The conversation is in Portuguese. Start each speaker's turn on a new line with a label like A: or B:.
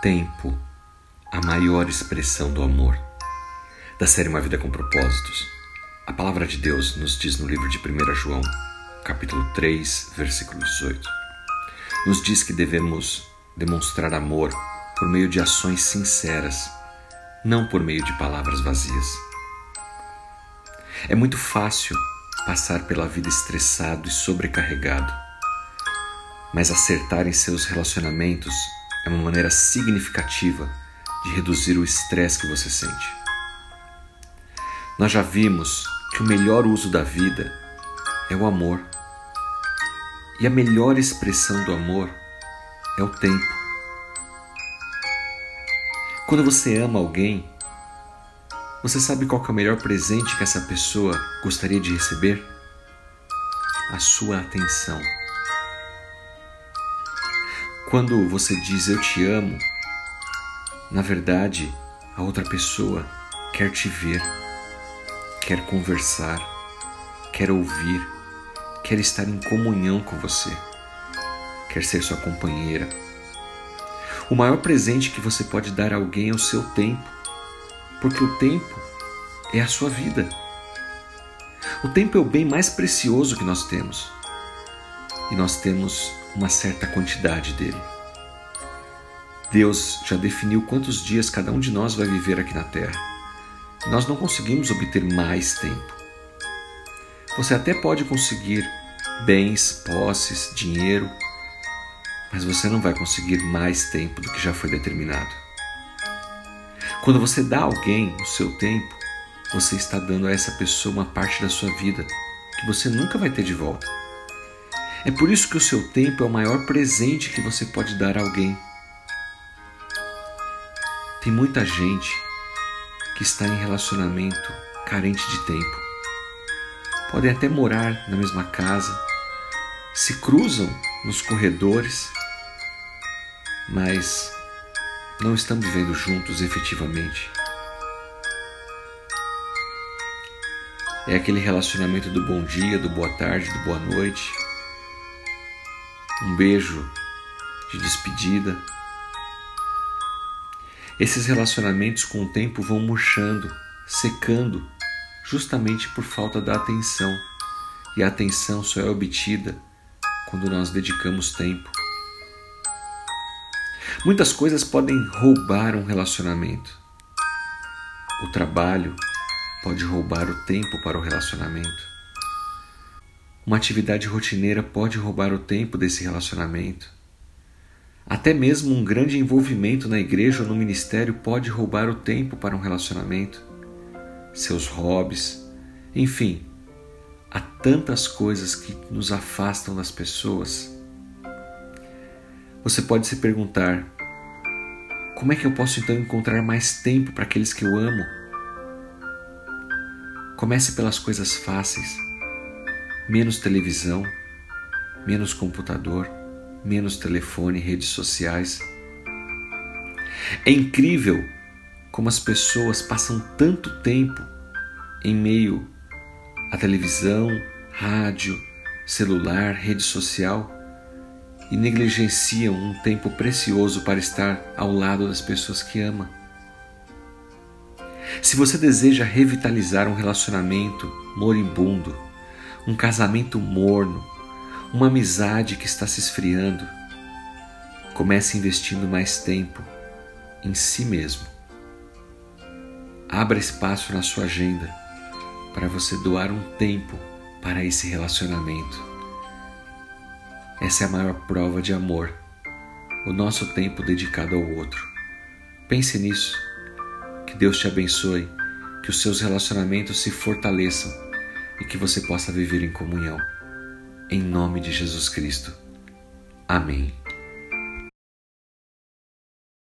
A: tempo, a maior expressão do amor. Da série Uma Vida com Propósitos, a palavra de Deus nos diz no livro de 1 João, capítulo 3, versículo 18. Nos diz que devemos demonstrar amor por meio de ações sinceras, não por meio de palavras vazias. É muito fácil passar pela vida estressado e sobrecarregado, mas acertar em seus relacionamentos é uma maneira significativa de reduzir o estresse que você sente. Nós já vimos que o melhor uso da vida é o amor. E a melhor expressão do amor é o tempo. Quando você ama alguém, você sabe qual é o melhor presente que essa pessoa gostaria de receber? A sua atenção. Quando você diz eu te amo, na verdade, a outra pessoa quer te ver, quer conversar, quer ouvir, quer estar em comunhão com você, quer ser sua companheira. O maior presente que você pode dar a alguém é o seu tempo, porque o tempo é a sua vida. O tempo é o bem mais precioso que nós temos e nós temos uma certa quantidade dele. Deus já definiu quantos dias cada um de nós vai viver aqui na Terra. Nós não conseguimos obter mais tempo. Você até pode conseguir bens, posses, dinheiro, mas você não vai conseguir mais tempo do que já foi determinado. Quando você dá a alguém o seu tempo, você está dando a essa pessoa uma parte da sua vida que você nunca vai ter de volta. É por isso que o seu tempo é o maior presente que você pode dar a alguém. Tem muita gente que está em relacionamento carente de tempo. Podem até morar na mesma casa, se cruzam nos corredores, mas não estão vivendo juntos efetivamente. É aquele relacionamento do bom dia, do boa tarde, do boa noite um beijo de despedida. Esses relacionamentos com o tempo vão murchando, secando, justamente por falta da atenção. E a atenção só é obtida quando nós dedicamos tempo. Muitas coisas podem roubar um relacionamento. O trabalho pode roubar o tempo para o relacionamento. Uma atividade rotineira pode roubar o tempo desse relacionamento. Até mesmo um grande envolvimento na igreja ou no ministério pode roubar o tempo para um relacionamento. Seus hobbies, enfim, há tantas coisas que nos afastam das pessoas. Você pode se perguntar: como é que eu posso então encontrar mais tempo para aqueles que eu amo? Comece pelas coisas fáceis menos televisão, menos computador, menos telefone, redes sociais. É incrível como as pessoas passam tanto tempo em meio à televisão, rádio, celular, rede social e negligenciam um tempo precioso para estar ao lado das pessoas que ama. Se você deseja revitalizar um relacionamento moribundo, um casamento morno, uma amizade que está se esfriando. Comece investindo mais tempo em si mesmo. Abra espaço na sua agenda para você doar um tempo para esse relacionamento. Essa é a maior prova de amor, o nosso tempo dedicado ao outro. Pense nisso. Que Deus te abençoe, que os seus relacionamentos se fortaleçam e que você possa viver em comunhão. Em nome de Jesus Cristo. Amém.